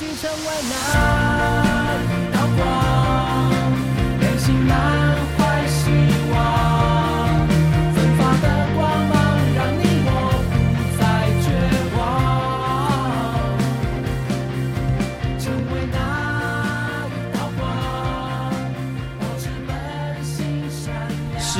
Chỉ.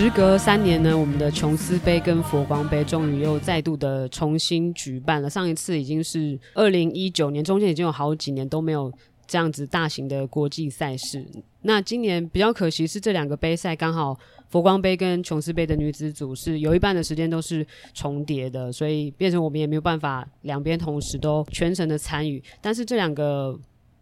时隔三年呢，我们的琼斯杯跟佛光杯终于又再度的重新举办了。上一次已经是二零一九年，中间已经有好几年都没有这样子大型的国际赛事。那今年比较可惜是这两个杯赛刚好佛光杯跟琼斯杯的女子组是有一半的时间都是重叠的，所以变成我们也没有办法两边同时都全程的参与。但是这两个。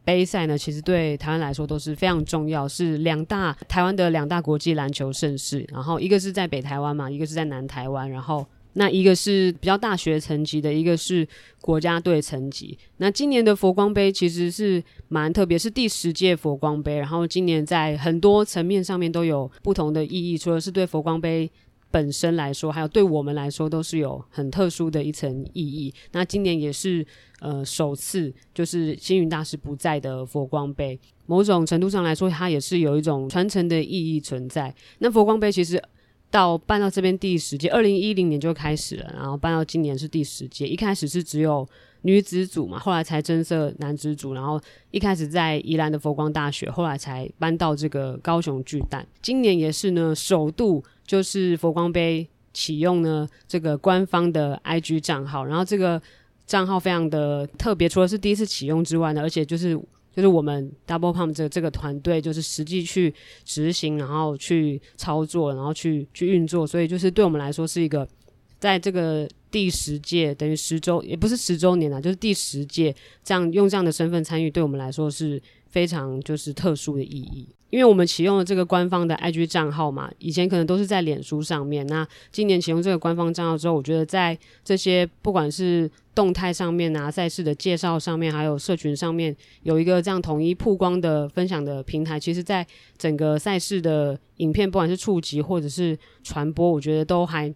杯赛呢，其实对台湾来说都是非常重要，是两大台湾的两大国际篮球盛事。然后一个是在北台湾嘛，一个是在南台湾。然后那一个是比较大学层级的，一个是国家队层级。那今年的佛光杯其实是蛮特别，是第十届佛光杯。然后今年在很多层面上面都有不同的意义，除了是对佛光杯。本身来说，还有对我们来说，都是有很特殊的一层意义。那今年也是呃首次，就是星云大师不在的佛光杯，某种程度上来说，它也是有一种传承的意义存在。那佛光杯其实到办到这边第十届，二零一零年就开始了，然后办到今年是第十届。一开始是只有女子组嘛，后来才增设男子组，然后一开始在宜兰的佛光大学，后来才搬到这个高雄巨蛋。今年也是呢，首度。就是佛光杯启用呢，这个官方的 IG 账号，然后这个账号非常的特别，除了是第一次启用之外呢，而且就是就是我们 Double Pump 这这个团队就是实际去执行，然后去操作，然后去去运作，所以就是对我们来说是一个在这个第十届等于十周也不是十周年了，就是第十届这样用这样的身份参与，对我们来说是非常就是特殊的意义。因为我们启用了这个官方的 IG 账号嘛，以前可能都是在脸书上面。那今年启用这个官方账号之后，我觉得在这些不管是动态上面啊、赛事的介绍上面，还有社群上面，有一个这样统一曝光的分享的平台，其实在整个赛事的影片，不管是触及或者是传播，我觉得都还。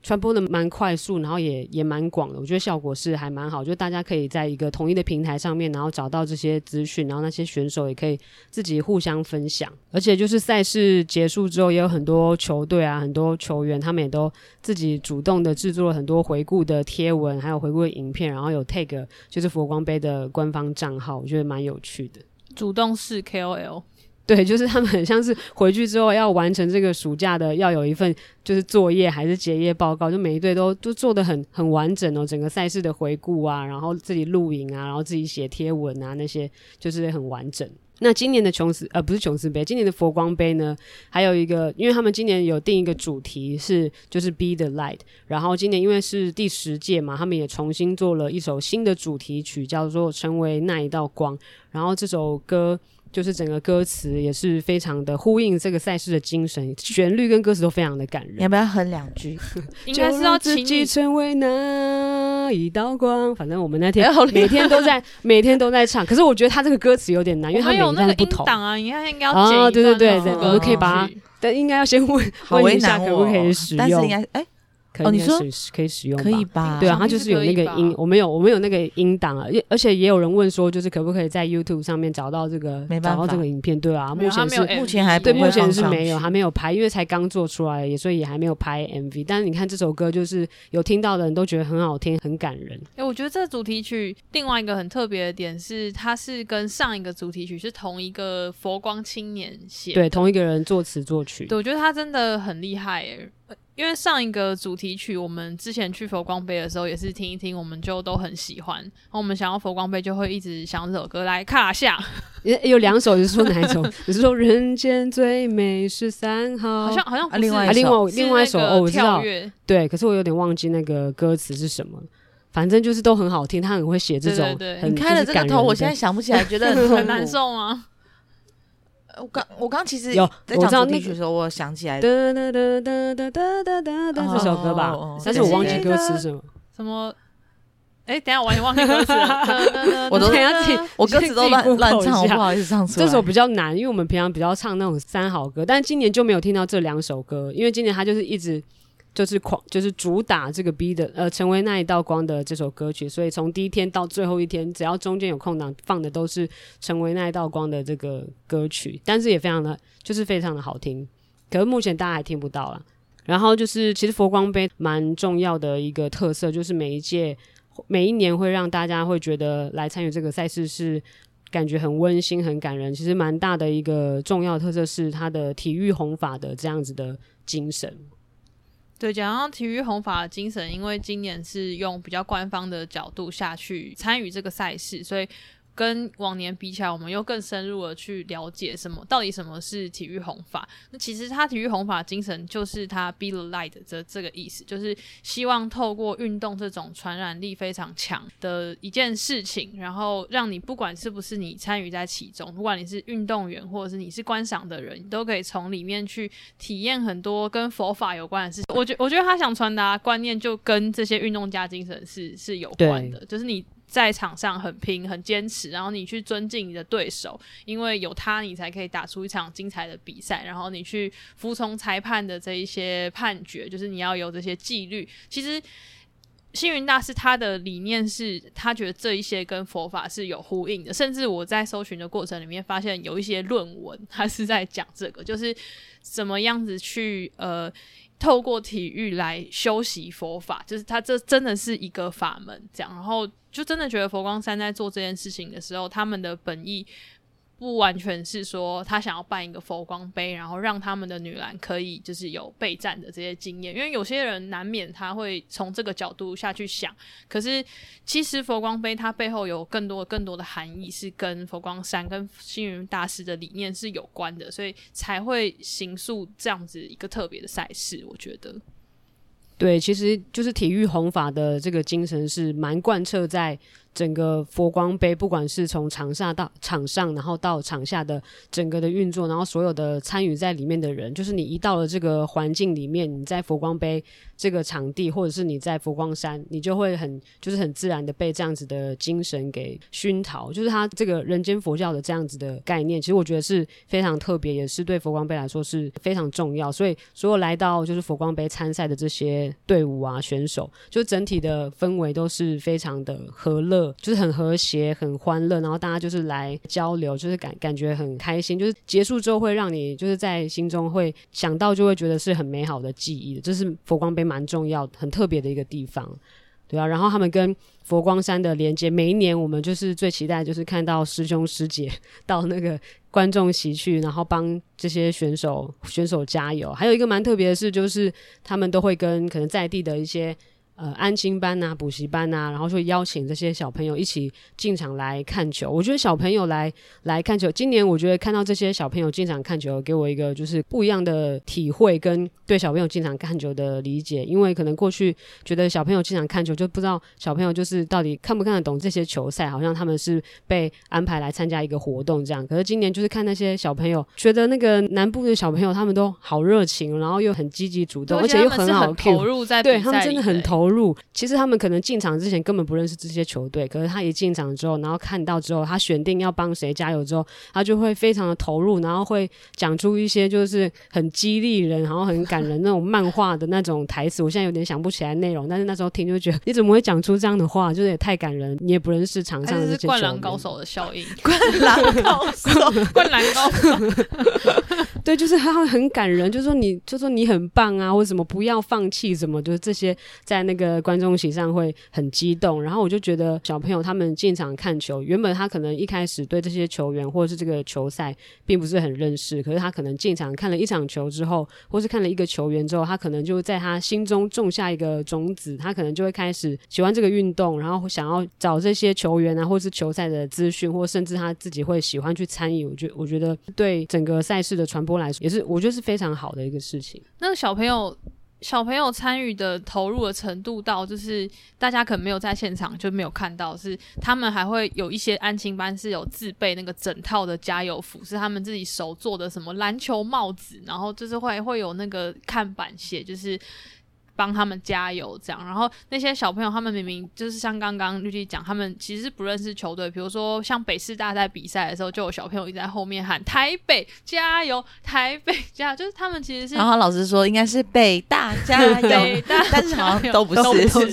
传播的蛮快速，然后也也蛮广的，我觉得效果是还蛮好，就大家可以在一个统一的平台上面，然后找到这些资讯，然后那些选手也可以自己互相分享，而且就是赛事结束之后，也有很多球队啊，很多球员，他们也都自己主动的制作了很多回顾的贴文，还有回顾的影片，然后有 tag 就是佛光杯的官方账号，我觉得蛮有趣的，主动式 KOL。对，就是他们很像是回去之后要完成这个暑假的，要有一份就是作业还是结业报告，就每一队都都做得很很完整哦，整个赛事的回顾啊，然后自己录影啊，然后自己写贴文啊，那些就是很完整。那今年的琼斯呃不是琼斯杯，今年的佛光杯呢，还有一个，因为他们今年有定一个主题是就是 Be the Light，然后今年因为是第十届嘛，他们也重新做了一首新的主题曲，叫做成为那一道光，然后这首歌。就是整个歌词也是非常的呼应这个赛事的精神，旋律跟歌词都非常的感人。你要不要哼两句？应该是要自己成为那一道光。反正我们那天每天都在 每天都在唱，可是我觉得他这个歌词有点难，因为他每一段不同啊。你看应该要啊，对对对对，我们可以把它，但应该要先问问一下可不可以使用。但是应该哎。哦，你说可以使用，可以吧？对啊，它就是有那个音，我们有我们有那个音档啊，而且也有人问说，就是可不可以在 YouTube 上面找到这个，找到这个影片？对啊，目前是目前还对，目前是没有，还没有拍，因为才刚做出来，所以也还没有拍 MV。但是你看这首歌，就是有听到的人都觉得很好听，很感人。哎，我觉得这个主题曲另外一个很特别的点是，它是跟上一个主题曲是同一个佛光青年写，对，同一个人作词作曲。对，我觉得他真的很厉害耶。因为上一个主题曲，我们之前去佛光杯的时候也是听一听，我们就都很喜欢。然后我们想要佛光杯，就会一直想这首歌来卡下。有两首，你是说哪一首？你是说人间最美十三号？好像好像、啊、另外一另外另外一首哦，我知道。跃对，可是我有点忘记那个歌词是什么。反正就是都很好听，他很会写这种很。对对对，你开了这个头，我现在想不起来，觉得很，很难受吗？我刚我刚其实有在讲主题曲的时候，我想起来哒哒哒哒哒哒哒哒这首歌吧，但是我忘记歌词是什么。什么？哎，等下我完全忘记歌词了。我都等下听，我歌词都乱乱唱，不好意思唱错。这首比较难，因为我们平常比较唱那种三好歌，但是今年就没有听到这两首歌，因为今年他就是一直就是狂，就是主打这个 B 的呃，成为那一道光的这首歌曲，所以从第一天到最后一天，只要中间有空档，放的都是成为那一道光的这个歌曲，但是也非常的，就是非常的好听。可是目前大家还听不到啦。然后就是，其实佛光杯蛮重要的一个特色，就是每一届每一年会让大家会觉得来参与这个赛事是感觉很温馨、很感人。其实蛮大的一个重要特色是它的体育弘法的这样子的精神。对，讲到体育红法的精神，因为今年是用比较官方的角度下去参与这个赛事，所以。跟往年比起来，我们又更深入的去了解什么到底什么是体育弘法。那其实他体育弘法精神就是他 Be the Light 的这个意思，就是希望透过运动这种传染力非常强的一件事情，然后让你不管是不是你参与在其中，不管你是运动员或者是你是观赏的人，你都可以从里面去体验很多跟佛法有关的事情。我觉我觉得他想传达观念就跟这些运动家精神是是有关的，就是你。在场上很拼、很坚持，然后你去尊敬你的对手，因为有他，你才可以打出一场精彩的比赛。然后你去服从裁判的这一些判决，就是你要有这些纪律。其实星云大师他的理念是他觉得这一些跟佛法是有呼应的。甚至我在搜寻的过程里面发现有一些论文，他是在讲这个，就是怎么样子去呃。透过体育来修习佛法，就是他这真的是一个法门，这样，然后就真的觉得佛光山在做这件事情的时候，他们的本意。不完全是说他想要办一个佛光杯，然后让他们的女篮可以就是有备战的这些经验，因为有些人难免他会从这个角度下去想。可是其实佛光杯它背后有更多更多的含义，是跟佛光山跟星云大师的理念是有关的，所以才会形塑这样子一个特别的赛事。我觉得，对，其实就是体育弘法的这个精神是蛮贯彻在。整个佛光杯，不管是从场下到场上，然后到场下的整个的运作，然后所有的参与在里面的人，就是你一到了这个环境里面，你在佛光杯这个场地，或者是你在佛光山，你就会很就是很自然的被这样子的精神给熏陶，就是他这个人间佛教的这样子的概念，其实我觉得是非常特别，也是对佛光杯来说是非常重要。所以所有来到就是佛光杯参赛的这些队伍啊选手，就整体的氛围都是非常的和乐。就是很和谐、很欢乐，然后大家就是来交流，就是感感觉很开心。就是结束之后会让你就是在心中会想到，就会觉得是很美好的记忆。这是佛光杯蛮重要、很特别的一个地方，对啊。然后他们跟佛光山的连接，每一年我们就是最期待，就是看到师兄师姐 到那个观众席去，然后帮这些选手选手加油。还有一个蛮特别的事，就是他们都会跟可能在地的一些。呃，安心班啊，补习班啊，然后就邀请这些小朋友一起进场来看球。我觉得小朋友来来看球，今年我觉得看到这些小朋友进场看球，给我一个就是不一样的体会跟对小朋友进场看球的理解。因为可能过去觉得小朋友进场看球就不知道小朋友就是到底看不看得懂这些球赛，好像他们是被安排来参加一个活动这样。可是今年就是看那些小朋友，觉得那个南部的小朋友他们都好热情，然后又很积极主动，而且又很好投入在对他们真的很投入。入，其实他们可能进场之前根本不认识这些球队，可是他一进场之后，然后看到之后，他选定要帮谁加油之后，他就会非常的投入，然后会讲出一些就是很激励人，然后很感人那种漫画的那种台词。我现在有点想不起来内容，但是那时候听就觉得你怎么会讲出这样的话，就是也太感人。你也不认识场上的这些球员。是灌篮高手的效应 灌篮高手，灌篮高手。对，就是他会很感人，就是说你，就说你很棒啊，或者什么不要放弃，什么就是这些在那个观众席上会很激动。然后我就觉得小朋友他们进场看球，原本他可能一开始对这些球员或者是这个球赛并不是很认识，可是他可能进场看了一场球之后，或是看了一个球员之后，他可能就在他心中种下一个种子，他可能就会开始喜欢这个运动，然后想要找这些球员啊，或是球赛的资讯，或甚至他自己会喜欢去参与。我觉我觉得对整个赛事的传播来说，也是我觉得是非常好的一个事情。那个小朋友，小朋友参与的投入的程度到，就是大家可能没有在现场就没有看到，是他们还会有一些安亲班是有自备那个整套的加油服，是他们自己手做的什么篮球帽子，然后就是会会有那个看板写，就是。帮他们加油这样。然后那些小朋友他们明明就是像刚刚绿地讲，他们其实不认识球队，比如说像北师大在比赛的时候，就有小朋友一直在后面喊台北加油，台北加油，就是他们其实是。然后老师说应该是北大加 油，北 大但是好像都不是，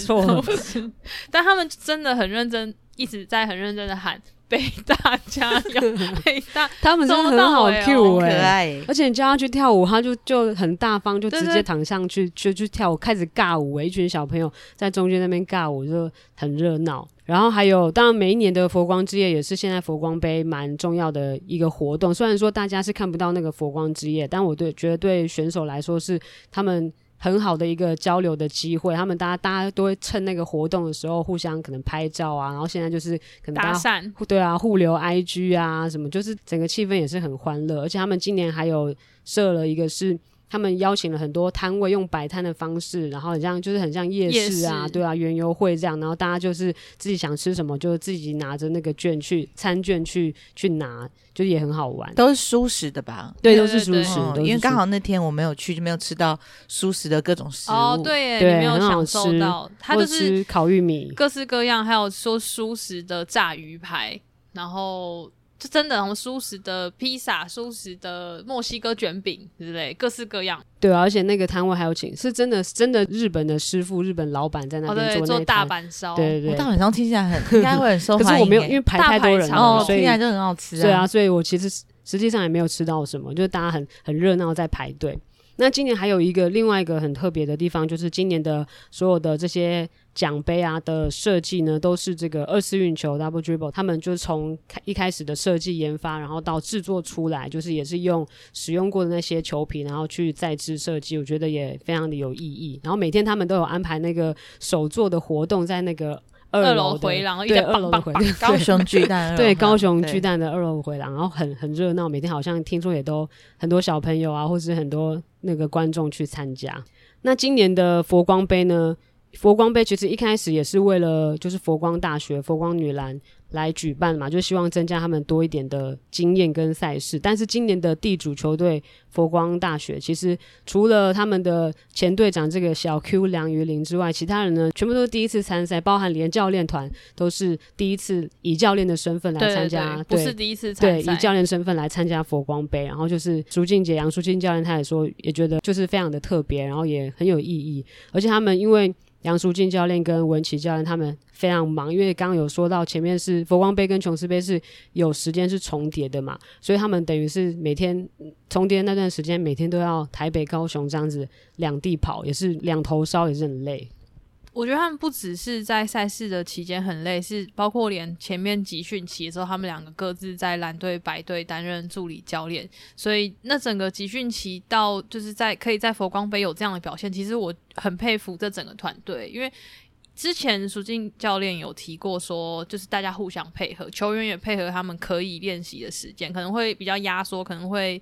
都都不是，但他们真的很认真，一直在很认真的喊。北大加油！北大，他们真的很好 Q 哎、欸，可爱。而且你叫他去跳舞，他就就很大方，就直接躺上去就去跳舞，开始尬舞。一群小朋友在中间那边尬舞，就很热闹。然后还有，当然每一年的佛光之夜也是现在佛光杯蛮重要的一个活动。虽然说大家是看不到那个佛光之夜，但我对觉得对选手来说是他们。很好的一个交流的机会，他们大家大家都会趁那个活动的时候互相可能拍照啊，然后现在就是可能搭讪，对啊，互留 IG 啊什么，就是整个气氛也是很欢乐，而且他们今年还有设了一个是。他们邀请了很多摊位，用摆摊的方式，然后很像就是很像夜市啊，对啊，园游会这样，然后大家就是自己想吃什么，就自己拿着那个券去餐券去去拿，就也很好玩。都是蔬食的吧？对，都是蔬食。的、因为刚好那天我没有去，就没有吃到蔬食的各种食物。哦，对，对，你没有享受到。它就是烤玉米，各式各样，还有说蔬食的炸鱼排，然后。就真的，什么蔬食的披萨、蔬食的墨西哥卷饼之类，各式各样。对啊，而且那个摊位还有请，是真的，真的日本的师傅、日本老板在那边做那、哦、对做大阪烧。对对对，大阪烧听起来很应该会很受欢迎。可是我没有，因为排太多人了，哦，所以听起来就很好吃啊。对啊，所以我其实实际上也没有吃到什么，就是大家很很热闹在排队。那今年还有一个另外一个很特别的地方，就是今年的所有的这些奖杯啊的设计呢，都是这个二次运球 Double Dribble，他们就是从一开始的设计研发，然后到制作出来，就是也是用使用过的那些球皮，然后去再制设计，我觉得也非常的有意义。然后每天他们都有安排那个手作的活动在那个。二楼回廊，对，二楼的回廊，高雄巨蛋，对，高雄巨蛋的二楼回廊，然后很很热闹，每天好像听说也都很多小朋友啊，或是很多那个观众去参加。那今年的佛光杯呢？佛光杯其实一开始也是为了就是佛光大学、佛光女篮。来举办嘛，就希望增加他们多一点的经验跟赛事。但是今年的地主球队佛光大学，其实除了他们的前队长这个小 Q 梁于林之外，其他人呢全部都是第一次参赛，包含连教练团都是第一次以教练的身份来参加，对，对，对，不是第一次参赛，对，以教练身份来参加佛光杯。然后就是苏静姐、杨淑静教练，他也说也觉得就是非常的特别，然后也很有意义。而且他们因为杨淑静教练跟文琪教练他们非常忙，因为刚刚有说到前面是佛光杯跟琼斯杯是有时间是重叠的嘛，所以他们等于是每天重叠那段时间，每天都要台北、高雄这样子两地跑，也是两头烧，也是很累。我觉得他们不只是在赛事的期间很累，是包括连前面集训期的时候，他们两个各自在蓝队、白队担任助理教练，所以那整个集训期到就是在可以在佛光杯有这样的表现，其实我很佩服这整个团队，因为之前苏静教练有提过说，就是大家互相配合，球员也配合他们可以练习的时间，可能会比较压缩，可能会。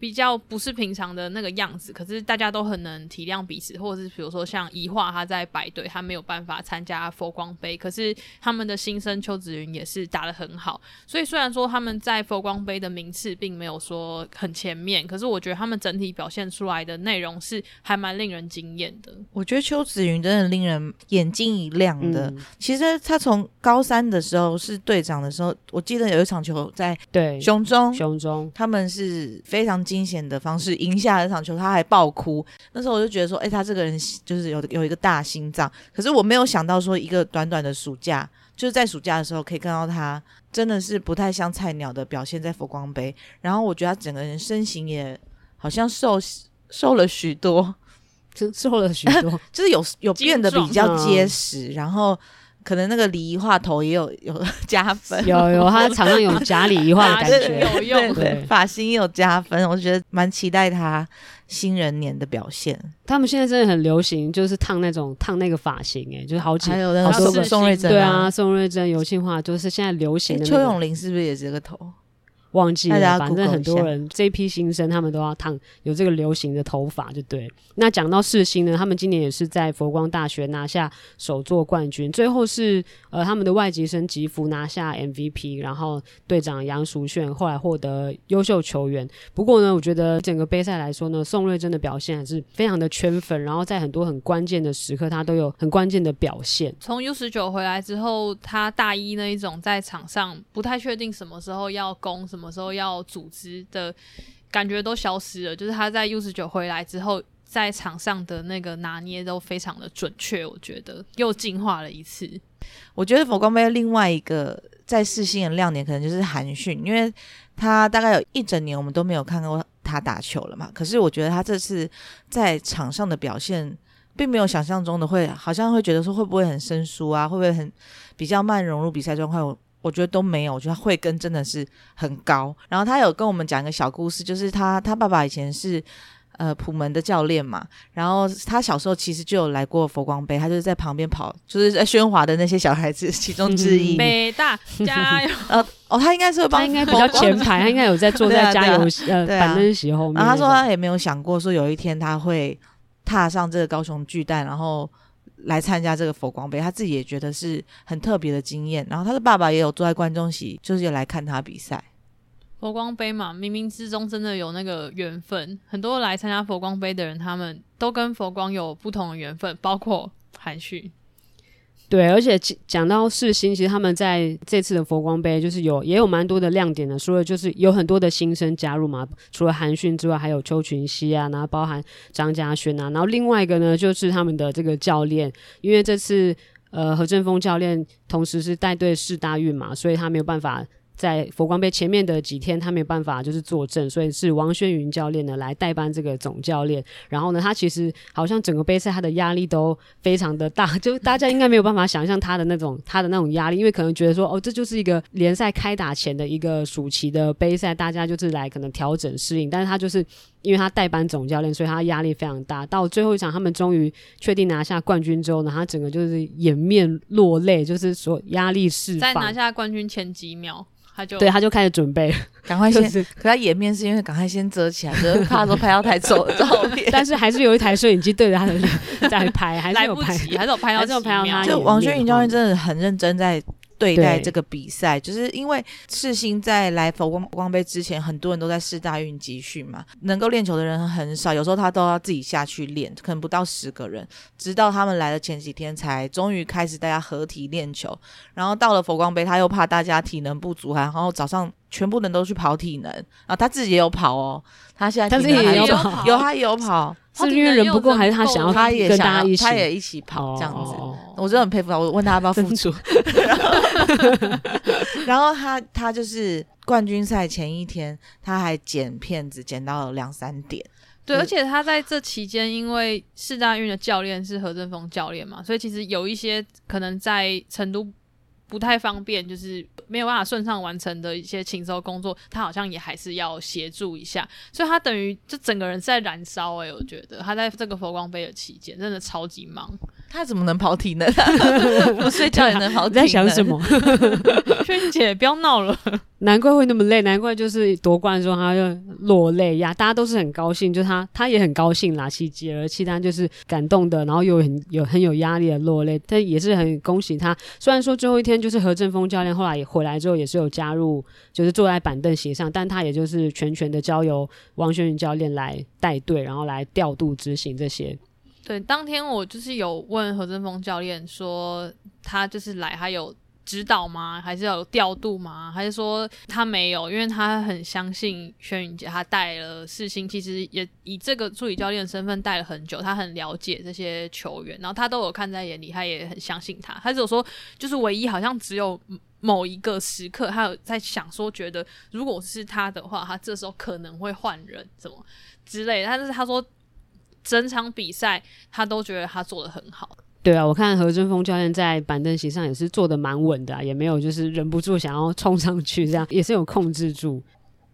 比较不是平常的那个样子，可是大家都很能体谅彼此，或者是比如说像宜化他在白队，他没有办法参加佛光杯，可是他们的新生邱子云也是打得很好，所以虽然说他们在佛光杯的名次并没有说很前面，可是我觉得他们整体表现出来的内容是还蛮令人惊艳的。我觉得邱子云真的令人眼睛一亮的。嗯、其实他从高三的时候是队长的时候，我记得有一场球在对雄中，雄中他们是非常。惊险的方式赢下了这场球，他还爆哭。那时候我就觉得说，哎、欸，他这个人就是有有一个大心脏。可是我没有想到说，一个短短的暑假，就是在暑假的时候可以看到他真的是不太像菜鸟的表现在佛光杯。然后我觉得他整个人身形也好像瘦瘦了许多，就 瘦了许多，就是有有变得比较结实，嗯、然后。可能那个礼仪化头也有 有加分，有有，他常常有假礼仪化的 感觉，有用。对，发型也有加分，我觉得蛮期待他新人年的表现。他们现在真的很流行，就是烫那种烫那个发型，哎，就是好几，还有那个宋瑞珍，对啊，宋瑞珍、尤庆化，就是现在流行的。邱永林是不是也是这个头？忘记了，反正很多人这一批新生他们都要烫有这个流行的头发，就对。那讲到世新呢，他们今年也是在佛光大学拿下首座冠军，最后是呃他们的外籍生吉福拿下 MVP，然后队长杨淑炫后来获得优秀球员。不过呢，我觉得整个杯赛来说呢，宋瑞珍的表现还是非常的圈粉，然后在很多很关键的时刻，他都有很关键的表现。从 U 十九回来之后，他大一那一种在场上不太确定什么时候要攻，什么什么时候要组织的感觉都消失了。就是他在 U 十九回来之后，在场上的那个拿捏都非常的准确，我觉得又进化了一次。我觉得佛光杯另外一个在世新的亮点，可能就是韩讯，因为他大概有一整年我们都没有看过他打球了嘛。可是我觉得他这次在场上的表现，并没有想象中的会，好像会觉得说会不会很生疏啊，会不会很比较慢融入比赛状况？我我觉得都没有，我觉得慧根真的是很高。然后他有跟我们讲一个小故事，就是他他爸爸以前是。呃，普门的教练嘛，然后他小时候其实就有来过佛光杯，他就是在旁边跑，就是在喧哗的那些小孩子 其中之一。北大加油！呃，哦，他应该是会帮，他应该比较前排，他应该有在坐在加油呃板凳席后面。然后他说他也没有想过说有一天他会踏上这个高雄巨蛋，然后来参加这个佛光杯，他自己也觉得是很特别的经验。然后他的爸爸也有坐在观众席，就是有来看他比赛。佛光杯嘛，冥冥之中真的有那个缘分。很多来参加佛光杯的人，他们都跟佛光有不同的缘分，包括韩旭。对，而且讲到世新，其实他们在这次的佛光杯就是有也有蛮多的亮点的，除了就是有很多的新生加入嘛，除了韩讯之外，还有邱群熙啊，然后包含张家轩啊，然后另外一个呢就是他们的这个教练，因为这次呃何振峰教练同时是带队世大运嘛，所以他没有办法。在佛光杯前面的几天，他没有办法就是坐镇，所以是王轩云教练呢来代班这个总教练。然后呢，他其实好像整个杯赛他的压力都非常的大，就大家应该没有办法想象他的那种他的那种压力，因为可能觉得说哦，这就是一个联赛开打前的一个暑期的杯赛，大家就是来可能调整适应。但是他就是因为他代班总教练，所以他压力非常大。到最后一场，他们终于确定拿下冠军之后呢，他整个就是掩面落泪，就是说压力释放。在拿下冠军前几秒。他就对，他就开始准备，赶快先。就是、可他掩面是因为赶快先遮起来，就是怕说拍到太丑的照片。但是还是有一台摄影机对着他的脸在拍，还是有拍，还是有拍到，还是有拍到他。就王轩云教练真的很认真在。对待这个比赛，就是因为世新在来佛光光杯之前，很多人都在世大运集训嘛，能够练球的人很少，有时候他都要自己下去练，可能不到十个人。直到他们来的前几天，才终于开始大家合体练球。然后到了佛光杯，他又怕大家体能不足，然后早上全部人都去跑体能，然后他自己也有跑哦。他现在体能还有跑，有他也有跑。是因为人不够，还是他想要他也跟大家一起，他也一起跑这样子？哦、我真的很佩服他。我问他要不要付出，然后，他他就是冠军赛前一天，他还剪片子剪到了两三点。对，而且他在这期间，因为四大运的教练是何振峰教练嘛，所以其实有一些可能在成都。不太方便，就是没有办法顺畅完成的一些禽兽工作，他好像也还是要协助一下，所以他等于就整个人在燃烧哎、我觉得他在这个佛光杯的期间真的超级忙，他怎么能跑体能？不 睡觉也能跑体能？在想什么？萱姐不要闹了。难怪会那么累，难怪就是夺冠的时候他就落泪呀，大家都是很高兴，就他他也很高兴啦，喜极而契丹就是感动的，然后又很有很有压力的落泪，但也是很恭喜他。虽然说最后一天就是何振峰教练后来也回来之后也是有加入，就是坐在板凳席上，但他也就是全权的交由王轩云教练来带队，然后来调度执行这些。对，当天我就是有问何振峰教练说，他就是来还有。指导吗？还是要有调度吗？还是说他没有？因为他很相信轩云杰，他带了世新，其实也以这个助理教练的身份带了很久，他很了解这些球员，然后他都有看在眼里，他也很相信他。他只有说，就是唯一好像只有某一个时刻，他有在想说，觉得如果是他的话，他这时候可能会换人，什么之类的。但是他说，整场比赛他都觉得他做的很好。对啊，我看何振峰教练在板凳席上也是坐的蛮稳的啊，也没有就是忍不住想要冲上去，这样也是有控制住。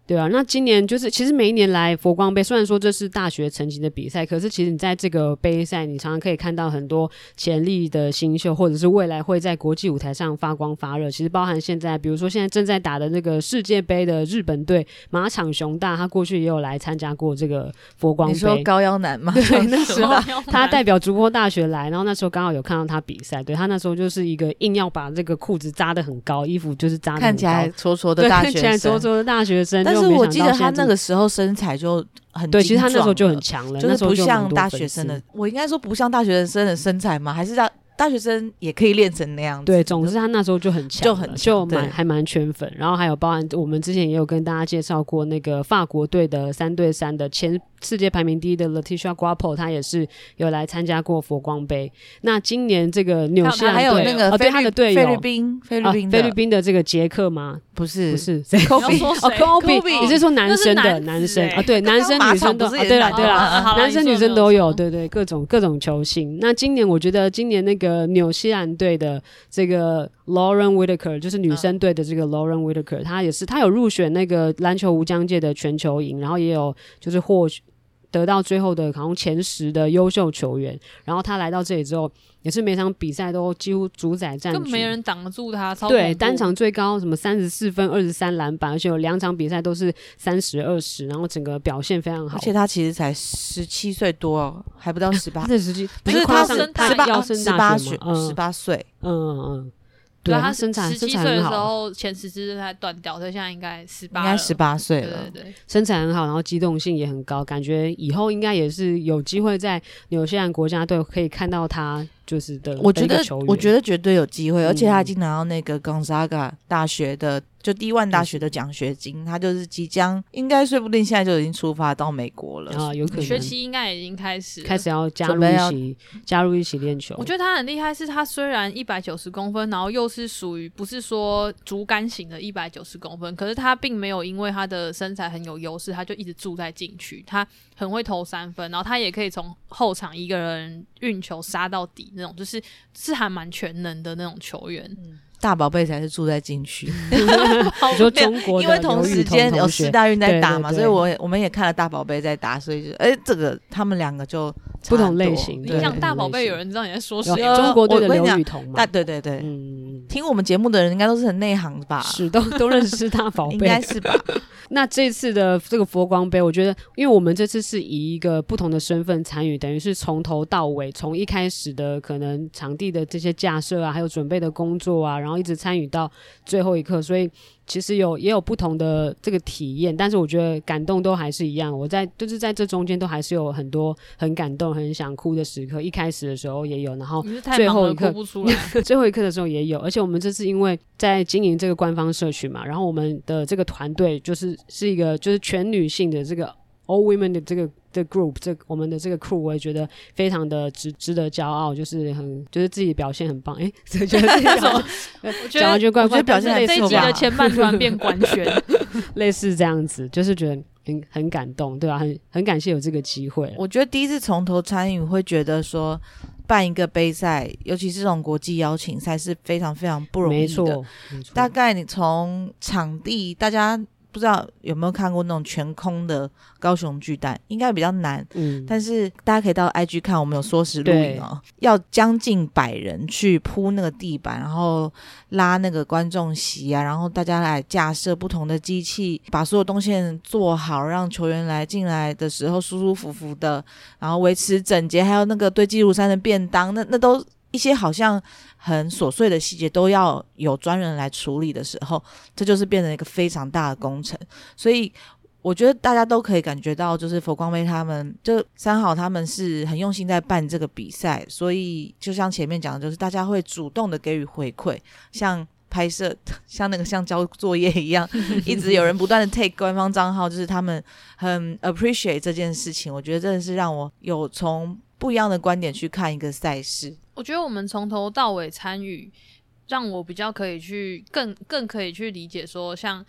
对啊，那今年就是其实每一年来佛光杯，虽然说这是大学层级的比赛，可是其实你在这个杯赛，你常常可以看到很多潜力的新秀，或者是未来会在国际舞台上发光发热。其实包含现在，比如说现在正在打的那个世界杯的日本队马场雄大，他过去也有来参加过这个佛光杯。你说高腰男吗？对，那时候他代表竹波大学来，然后那时候刚好有看到他比赛，对他那时候就是一个硬要把这个裤子扎得很高，衣服就是扎得很高，看起来矬矬的大学生，看起来矬矬的大学生。但是我记得他那个时候身材就很对，其实他那时候就很强了，就是不像大学生的。我应该说不像大学生的身材吗？还是大大学生也可以练成那样子？对，总之他那时候就很强，就很就蛮还蛮圈粉。然后还有包含我们之前也有跟大家介绍过那个法国队的三对三的前。世界排名第一的 Leticia Guapo，他也是有来参加过佛光杯。那今年这个纽西兰还有那个哦，对他的队友菲律宾菲律宾菲律宾的这个杰克吗？不是不是，Kobe 哦，Kobe，你是说男生的男生啊？对，男生女生都啊，对了对了，男生女生都有，对对，各种各种球星。那今年我觉得今年那个纽西兰队的这个 Lauren Whitaker，就是女生队的这个 Lauren Whitaker，她也是她有入选那个篮球无疆界的全球营，然后也有就是获。得到最后的好像前十的优秀球员，然后他来到这里之后，也是每场比赛都几乎主宰战局，更没人挡得住他。超对，单场最高什么三十四分、二十三篮板，而且有两场比赛都是三十二十，然后整个表现非常好。而且他其实才十七岁多，哦，还不到十八。这十七不是他升他要升大学吗？十八岁，嗯嗯。嗯对啊，他生产十七岁的时候前十只韧带断掉，所以现在应该十八，应该十八岁了。对对对，生产很好，然后机动性也很高，感觉以后应该也是有机会在纽西兰国家队可以看到他。就是的，我觉得我觉得绝对有机会，嗯、而且他已经拿到那个 Gonzaga 大学的就 D1 大学的奖学金，嗯、他就是即将应该说不定现在就已经出发到美国了啊，有可能学期应该已经开始开始要加入一起加入一起练球。我觉得他很厉害，是他虽然一百九十公分，然后又是属于不是说竹竿型的一百九十公分，可是他并没有因为他的身材很有优势，他就一直住在禁区，他很会投三分，然后他也可以从后场一个人运球杀到底。那种就是是还蛮全能的那种球员，大宝贝才是住在禁区。你说中国，因为同时间有四大运在打嘛，所以我我们也看了大宝贝在打，所以就哎、欸，这个他们两个就不同类型。你讲大宝贝，有人知道你在说谁？中国队的刘雨桐嘛？对对对，嗯，听我们节目的人应该都是很内行吧？是，都 都认识大宝贝，应该是吧？那这次的这个佛光杯，我觉得，因为我们这次是以一个不同的身份参与，等于是从头到尾，从一开始的可能场地的这些架设啊，还有准备的工作啊，然后一直参与到最后一刻，所以。其实有也有不同的这个体验，但是我觉得感动都还是一样。我在就是在这中间都还是有很多很感动、很想哭的时刻。一开始的时候也有，然后最后一刻哭不出来，最后一刻的时候也有。而且我们这次因为在经营这个官方社群嘛，然后我们的这个团队就是是一个就是全女性的这个 all women 的这个。的 group，这我们的这个 crew，我也觉得非常的值值得骄傲，就是很就是自己表现很棒。哎，觉得这种，我觉得我觉得怪怪，表现这一集的前半段变官宣，类似这样子，就是觉得很很感动，对吧、啊？很很感谢有这个机会。我觉得第一次从头参与，会觉得说办一个杯赛，尤其是这种国际邀请赛，是非常非常不容易的。没错，没错。大概你从场地，大家。不知道有没有看过那种全空的高雄巨蛋，应该比较难。嗯，但是大家可以到 IG 看，我们有缩时录影哦。要将近百人去铺那个地板，然后拉那个观众席啊，然后大家来架设不同的机器，把所有东西做好，让球员来进来的时候舒舒服服的，然后维持整洁，还有那个堆积如山的便当，那那都。一些好像很琐碎的细节都要有专人来处理的时候，这就是变成一个非常大的工程。所以我觉得大家都可以感觉到，就是佛光杯他们就三好他们是很用心在办这个比赛。所以就像前面讲的，就是大家会主动的给予回馈，像拍摄，像那个像交作业一样，一直有人不断的 take 官方账号，就是他们很 appreciate 这件事情。我觉得真的是让我有从不一样的观点去看一个赛事。我觉得我们从头到尾参与，让我比较可以去更更可以去理解说，像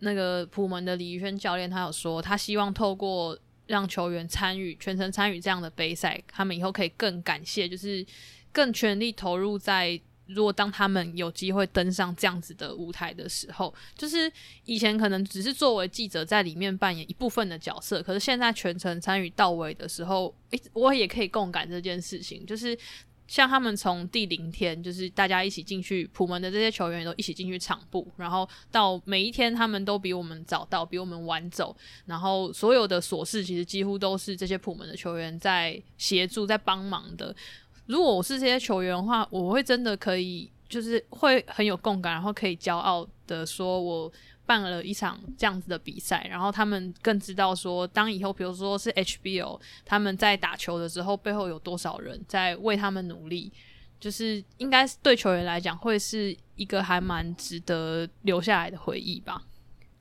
那个普门的李宇轩教练，他有说他希望透过让球员参与全程参与这样的杯赛，他们以后可以更感谢，就是更全力投入在如果当他们有机会登上这样子的舞台的时候，就是以前可能只是作为记者在里面扮演一部分的角色，可是现在全程参与到位的时候，诶，我也可以共感这件事情，就是。像他们从第零天，就是大家一起进去，普门的这些球员都一起进去场部，然后到每一天，他们都比我们早到，比我们晚走，然后所有的琐事其实几乎都是这些普门的球员在协助、在帮忙的。如果我是这些球员的话，我会真的可以，就是会很有共感，然后可以骄傲的说，我。办了一场这样子的比赛，然后他们更知道说，当以后比如说是 HBO，他们在打球的时候，背后有多少人在为他们努力，就是应该对球员来讲，会是一个还蛮值得留下来的回忆吧。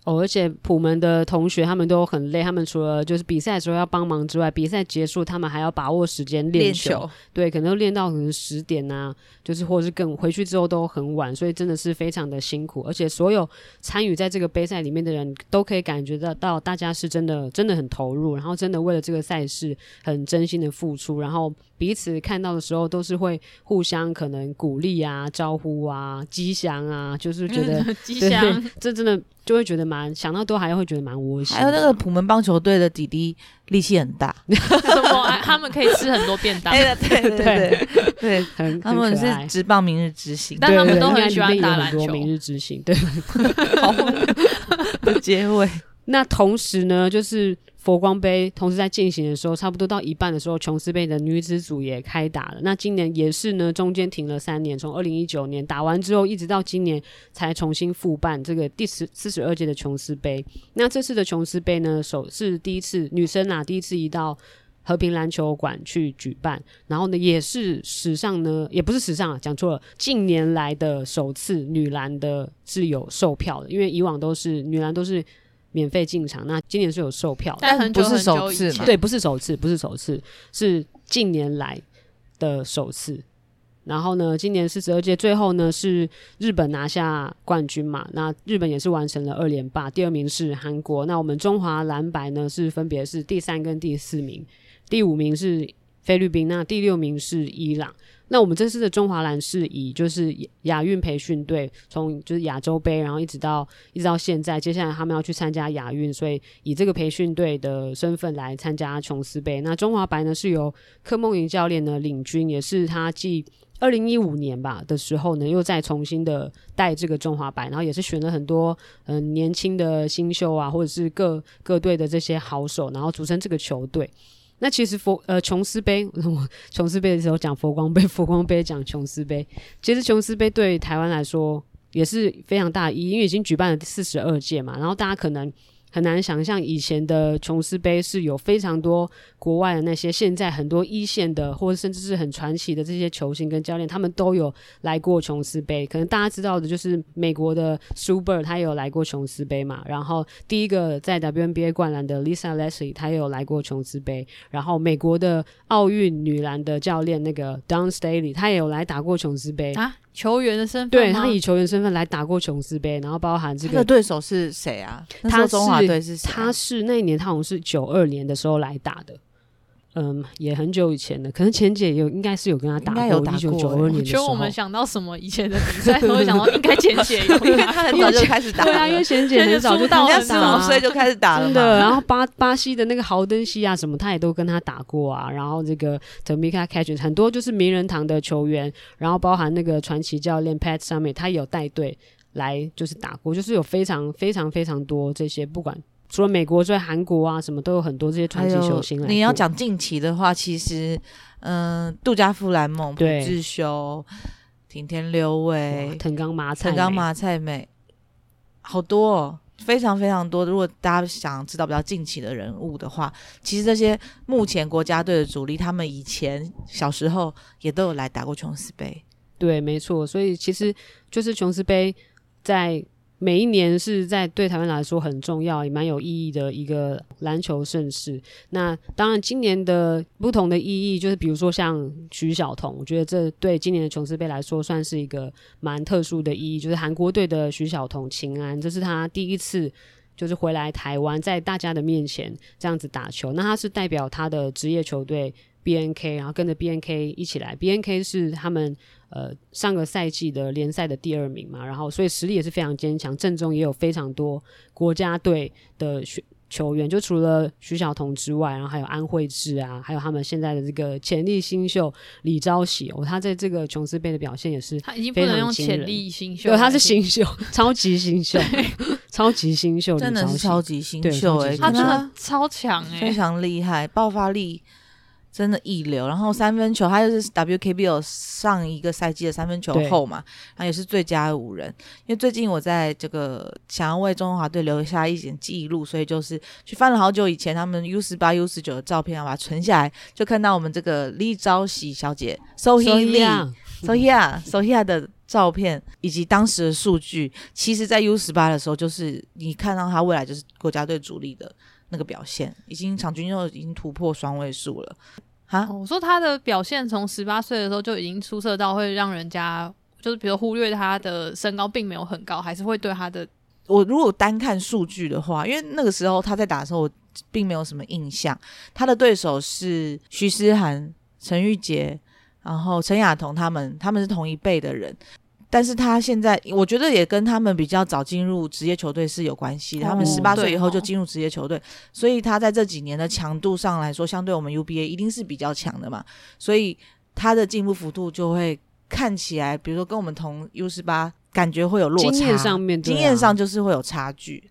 哦，而且普门的同学他们都很累，他们除了就是比赛的时候要帮忙之外，比赛结束他们还要把握时间练球，对，可能都练到可能十点啊，就是或者是更回去之后都很晚，所以真的是非常的辛苦。而且所有参与在这个杯赛里面的人都可以感觉得到，大家是真的真的很投入，然后真的为了这个赛事很真心的付出，然后彼此看到的时候都是会互相可能鼓励啊、招呼啊、吉祥啊，就是觉得 吉祥，这真的。就会觉得蛮想到都还会觉得蛮窝心。还有那个普门棒球队的弟弟力气很大，什么？他们可以吃很多便当。对对对对对，很他们是直棒明日之星，但他们都很喜欢打篮球。明日之星，对，好的结尾。那同时呢，就是。佛光杯同时在进行的时候，差不多到一半的时候，琼斯杯的女子组也开打了。那今年也是呢，中间停了三年，从二零一九年打完之后，一直到今年才重新复办这个第十四十二届的琼斯杯。那这次的琼斯杯呢，首是第一次女生啊，第一次移到和平篮球馆去举办，然后呢，也是史上呢，也不是史上啊，讲错了，近年来的首次女篮的是有售票的，因为以往都是女篮都是。免费进场，那今年是有售票，但很久不是首次对，不是首次，不是首次，是近年来的首次。然后呢，今年四十二届最后呢是日本拿下冠军嘛，那日本也是完成了二连霸，第二名是韩国，那我们中华蓝白呢是分别是第三跟第四名，第五名是菲律宾，那第六名是伊朗。那我们这次的中华蓝是以就是亚运培训队，从就是亚洲杯，然后一直到一直到现在，接下来他们要去参加亚运，所以以这个培训队的身份来参加琼斯杯。那中华白呢是由柯梦莹教练呢领军，也是他继二零一五年吧的时候呢，又再重新的带这个中华白，然后也是选了很多嗯、年轻的新秀啊，或者是各各队的这些好手，然后组成这个球队。那其实佛呃琼斯杯，琼斯杯的时候讲佛光杯，佛光杯讲琼斯杯。其实琼斯杯对台湾来说也是非常大一，因为已经举办了四十二届嘛，然后大家可能。很难想象以前的琼斯杯是有非常多国外的那些现在很多一线的或者甚至是很传奇的这些球星跟教练，他们都有来过琼斯杯。可能大家知道的就是美国的 Sue Bird，他有来过琼斯杯嘛。然后第一个在 WNBA 灌篮的 Lisa Leslie，他也有来过琼斯杯。然后美国的奥运女篮的教练那个 Don Staley，他也有来打过琼斯杯啊。球员的身份，对，他以球员身份来打过琼斯杯，然后包含这个的对手是谁啊？他是中华队是谁啊？他是那一年他好像是九二年的时候来打的。嗯，也很久以前了，可能钱姐有应该是有跟他打过，一九九二年的时候。我们想到什么以前的比赛，都会想到应该钱姐有，因为他很早就开始打。对啊，因为钱姐很早就到，人家十五岁就开始打了。真的，然后巴巴西的那个豪登西啊什么，他也都跟他打过啊。然后这个 Tamika Catchings 很多就是名人堂的球员，然后包含那个传奇教练 Pat Summitt，他也有带队来就是打过，就是有非常非常非常多这些不管。除了美国，在韩国啊，什么都有很多这些传奇球星来。你要讲近期的话，其实，嗯、呃，杜家夫兰蒙、朴智秀、町田瑠唯、藤冈麻菜、藤冈麻菜美，好多，哦，非常非常多。如果大家想知道比较近期的人物的话，其实这些目前国家队的主力，他们以前小时候也都有来打过琼斯杯。对，没错。所以其实就是琼斯杯在。每一年是在对台湾来说很重要，也蛮有意义的一个篮球盛事。那当然，今年的不同的意义，就是比如说像徐小彤，我觉得这对今年的琼斯杯来说算是一个蛮特殊的意义，就是韩国队的徐小彤秦安，这是他第一次就是回来台湾，在大家的面前这样子打球。那他是代表他的职业球队 BNK，然后跟着 BNK 一起来。BNK 是他们呃上个赛季的联赛的第二名嘛，然后所以实力也是非常坚强，阵中也有非常多国家队的选球员，就除了徐晓彤之外，然后还有安慧智啊，还有他们现在的这个潜力新秀李昭喜哦，他在这个琼斯杯的表现也是他已经不能用潜力 新秀，对，他是新秀，超级新秀，超级新秀，真的是超级新秀哎、欸，他真的超强哎、欸，非常厉害，爆发力。真的一流，然后三分球，他就是 WKBL 上一个赛季的三分球后嘛，然后也是最佳五人。因为最近我在这个想要为中华队留下一点记录，所以就是去翻了好久以前他们 U 十八、U 十九的照片，把它存下来，就看到我们这个李朝喜小姐 Sohee Lee，Sohee Sohee 的照片以及当时的数据。其实，在 U 十八的时候，就是你看到他未来就是国家队主力的。那个表现已经场均就已经突破双位数了哈、哦，我说他的表现从十八岁的时候就已经出色到会让人家就是比如忽略他的身高并没有很高，还是会对他的。我如果单看数据的话，因为那个时候他在打的时候，我并没有什么印象。他的对手是徐思涵、陈玉洁，然后陈雅彤他们，他们是同一辈的人。但是他现在，我觉得也跟他们比较早进入职业球队是有关系的。他们十八岁以后就进入职业球队，所以他在这几年的强度上来说，相对我们 UBA 一定是比较强的嘛。所以他的进步幅度就会看起来，比如说跟我们同 U 十八，感觉会有落差。经验上面，经验上就是会有差距。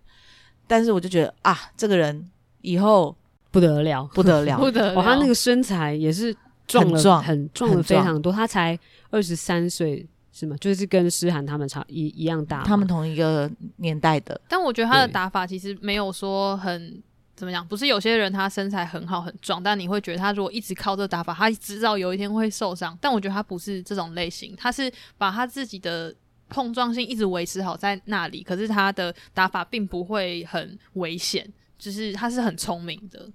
但是我就觉得啊，这个人以后不得了，不得了，不得了。哦，他那个身材也是壮了，很壮，很壮了非常多。他才二十三岁。是吗？就是跟诗涵他们差一一样大，他们同一个年代的。但我觉得他的打法其实没有说很怎么样，不是有些人他身材很好很壮，但你会觉得他如果一直靠这个打法，他知道有一天会受伤。但我觉得他不是这种类型，他是把他自己的碰撞性一直维持好在那里，可是他的打法并不会很危险，就是他是很聪明的，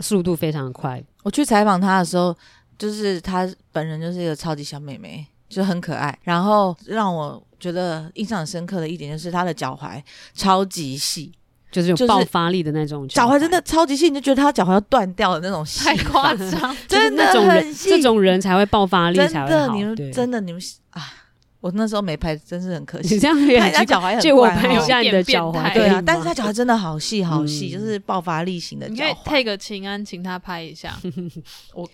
速度非常快。我去采访他的时候，就是他本人就是一个超级小妹妹。就很可爱，然后让我觉得印象很深刻的一点就是他的脚踝超级细，就是有爆发力的那种脚踝，真的超级细，你就觉得他脚踝要断掉的那种细，太夸张，真的很细，这种人才会爆发力才会好，真的，你们真的你们啊，我那时候没拍，真是很可惜。你这样看人家脚踝很借我拍一下你的脚踝，对啊，但是他脚踝真的好细好细，就是爆发力型的脚踝。你可以配个秦安，请他拍一下，我。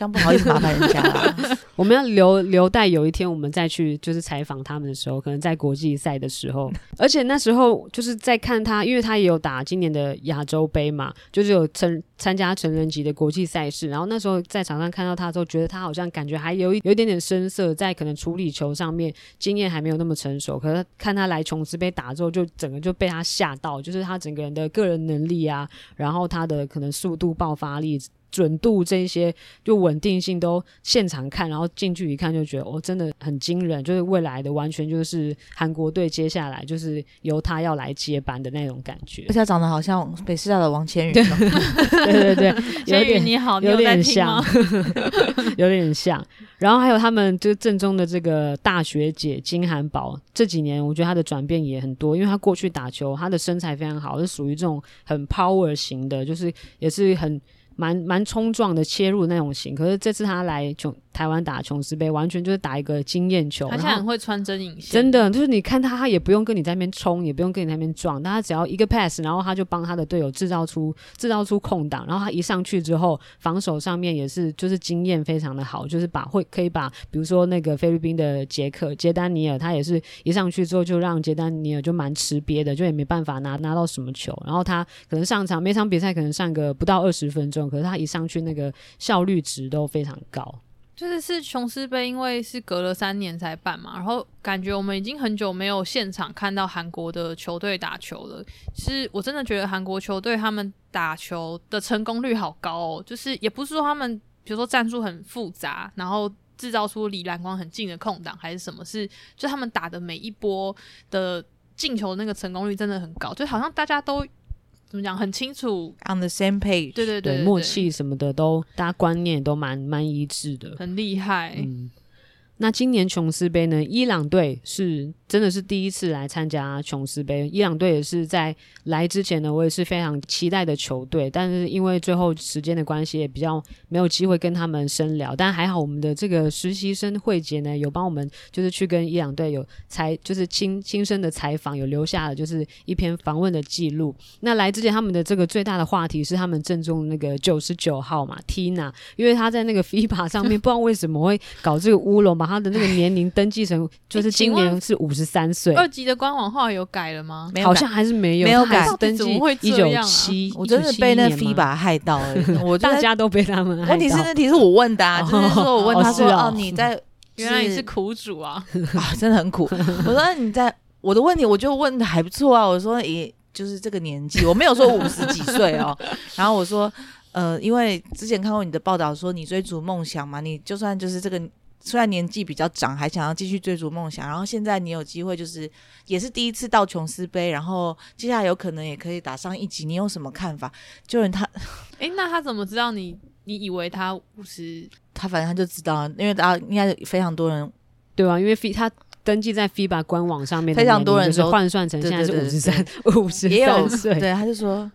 这样不好意思麻烦人家了。我们要留留待有一天我们再去就是采访他们的时候，可能在国际赛的时候，而且那时候就是在看他，因为他也有打今年的亚洲杯嘛，就是有成参加成人级的国际赛事。然后那时候在场上看到他的时候，觉得他好像感觉还有一有一点点生涩，在可能处理球上面经验还没有那么成熟。可是看他来琼斯杯打之后，就整个就被他吓到，就是他整个人的个人能力啊，然后他的可能速度爆发力。准度这一些就稳定性都现场看，然后近距离看就觉得哦，真的很惊人，就是未来的完全就是韩国队接下来就是由他要来接班的那种感觉。而且他长得好像北师大的王千羽，对对对，有点你好，有点像，有点像。然后还有他们就正宗的这个大学姐金韩宝，这几年我觉得她的转变也很多，因为她过去打球，她的身材非常好，是属于这种很 power 型的，就是也是很。蛮蛮冲撞的切入那种型，可是这次他来就台湾打琼斯杯，完全就是打一个经验球。他现在很会穿针引线，真的就是你看他，他也不用跟你在那边冲，也不用跟你在那边撞，但他只要一个 pass，然后他就帮他的队友制造出制造出空档，然后他一上去之后，防守上面也是就是经验非常的好，就是把会可以把比如说那个菲律宾的杰克杰丹尼尔，他也是一上去之后就让杰丹尼尔就蛮吃瘪的，就也没办法拿拿到什么球，然后他可能上场每场比赛可能上个不到二十分钟。可是他一上去，那个效率值都非常高。就是是琼斯杯，因为是隔了三年才办嘛，然后感觉我们已经很久没有现场看到韩国的球队打球了。是我真的觉得韩国球队他们打球的成功率好高哦。就是也不是说他们，比如说战术很复杂，然后制造出离篮筐很近的空档，还是什么？是就他们打的每一波的进球那个成功率真的很高，就好像大家都。怎么讲？很清楚，on the same page，对对对，对，默契什么的都，大家观念都蛮蛮一致的，很厉害。嗯，那今年琼斯杯呢？伊朗队是真的是第一次来参加琼斯杯，伊朗队也是在来之前呢，我也是非常期待的球队，但是因为最后时间的关系，也比较没有机会跟他们深聊。但还好，我们的这个实习生慧杰呢，有帮我们就是去跟伊朗队有采，就是亲亲身的采访，有留下了就是一篇访问的记录。那来之前，他们的这个最大的话题是他们正中那个九十九号嘛，Tina，因为他在那个 FIBA 上面不知道为什么会搞这个乌龙，把他的那个年龄登记成就是今年是五十。十三岁，二级的官网后来有改了吗？好像还是没有，没有改。登记一九七，我真的被那 FIBA 害到了。我大家都被他们害到。问题是那题是我问的，啊，就是说我问他说：“哦，你在 原来你是苦主啊，啊，真的很苦。”我说：“你在我的问题，我就问的还不错啊。”我说：“也就是这个年纪，我没有说五十几岁哦。”然后我说：“呃，因为之前看过你的报道，说你追逐梦想嘛，你就算就是这个。”虽然年纪比较长，还想要继续追逐梦想，然后现在你有机会，就是也是第一次到琼斯杯，然后接下来有可能也可以打上一级，你有什么看法？就是他，诶，那他怎么知道你？你以为他五十？他反正他就知道，因为大家应该非常多人，对吧？因为 F 他登记在 FIBA 官网上面，非常多人就是换算成现在是五十三，五十三岁，对，他就说。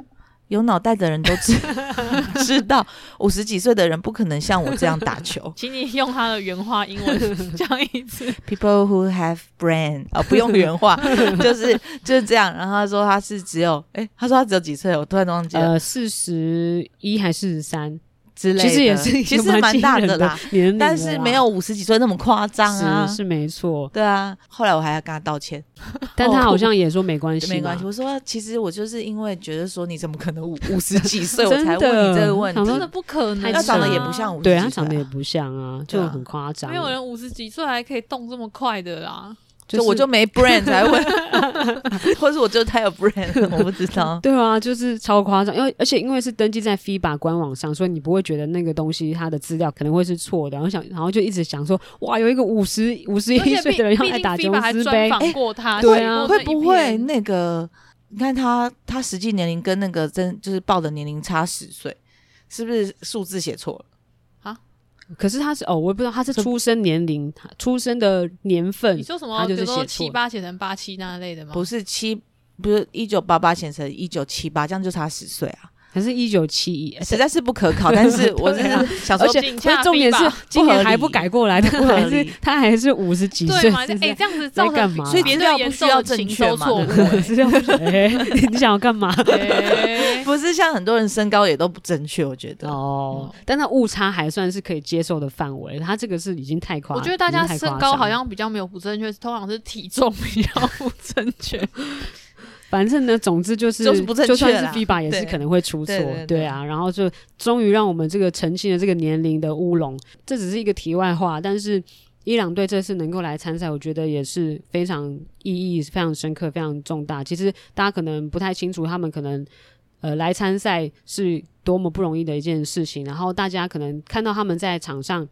有脑袋的人都知 知道，五十几岁的人不可能像我这样打球。请你用他的原话英文 讲一次。People who have brain，哦，不用原话，就是就是这样。然后他说他是只有，哎，他说他只有几岁？我突然忘记了，呃，四十一还是四十三？之类其实也是，其实蛮大的啦，的但是没有五十几岁那么夸张啊，是，是没错，对啊。后来我还要跟他道歉，但他好像也说没关系，没关系。我说其实我就是因为觉得说你怎么可能五五十几岁 我才问你这个问题，真的不可能，他长得也不像五十几岁，对，他长得也不像啊，就很夸张。没有人五十几岁还可以动这么快的啦。就我就没 brand 才问，或者我就太有 brand，我不知道。对啊，就是超夸张，因为而且因为是登记在 FIBA 官网上，所以你不会觉得那个东西它的资料可能会是错的。然后想，然后就一直想说，哇，有一个五十五十一岁的人要来打琼斯杯，访过他，对啊，会不会那个？你看他他实际年龄跟那个真就是报的年龄差十岁，是不是数字写错了？可是他是哦，我也不知道他是出生年龄、出生的年份。你说什么？他就是写七八写成八七那类的吗？不是七，不是一九八八写成一九七八，这样就差十岁啊。还是一九七一，实在是不可考。但是 我是想说，重点是今年还不改过来他，还是他还是五十几岁？哎，这样子在干嘛？所以资料不需要正确吗？资料哎，你想要干嘛？不是像很多人身高也都不正确，我觉得哦。但那误差还算是可以接受的范围，他这个是已经太夸张。我觉得大家身高好像比较没有不正确，通常是体重比较不正确。反正呢，总之就是，就是不正确，就算是 FIBA 也是可能会出错，对啊。然后就终于让我们这个澄清了这个年龄的乌龙。这只是一个题外话，但是伊朗队这次能够来参赛，我觉得也是非常意义非常深刻、非常重大。其实大家可能不太清楚，他们可能呃来参赛是多么不容易的一件事情。然后大家可能看到他们在场上。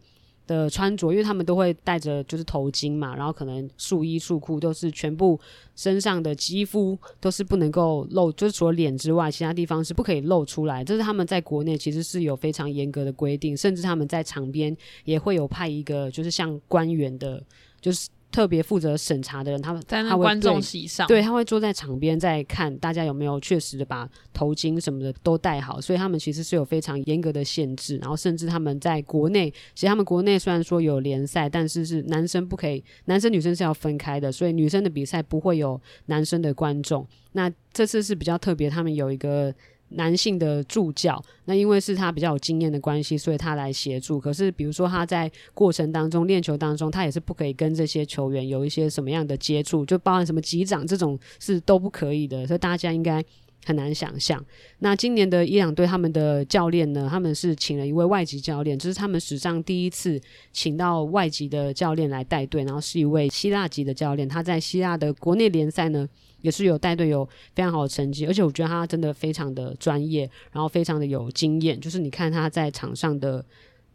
的穿着，因为他们都会戴着就是头巾嘛，然后可能束衣束裤都是全部身上的肌肤都是不能够露，就是除了脸之外，其他地方是不可以露出来。这是他们在国内其实是有非常严格的规定，甚至他们在场边也会有派一个就是像官员的，就是。特别负责审查的人，他们在那观众席上，对，他会坐在场边在看大家有没有确实的把头巾什么的都戴好，所以他们其实是有非常严格的限制。然后甚至他们在国内，其实他们国内虽然说有联赛，但是是男生不可以，男生女生是要分开的，所以女生的比赛不会有男生的观众。那这次是比较特别，他们有一个。男性的助教，那因为是他比较有经验的关系，所以他来协助。可是，比如说他在过程当中练球当中，他也是不可以跟这些球员有一些什么样的接触，就包含什么击掌这种是都不可以的。所以大家应该很难想象。那今年的伊朗队他们的教练呢，他们是请了一位外籍教练，这、就是他们史上第一次请到外籍的教练来带队，然后是一位希腊籍的教练，他在希腊的国内联赛呢。也是有带队有非常好的成绩，而且我觉得他真的非常的专业，然后非常的有经验。就是你看他在场上的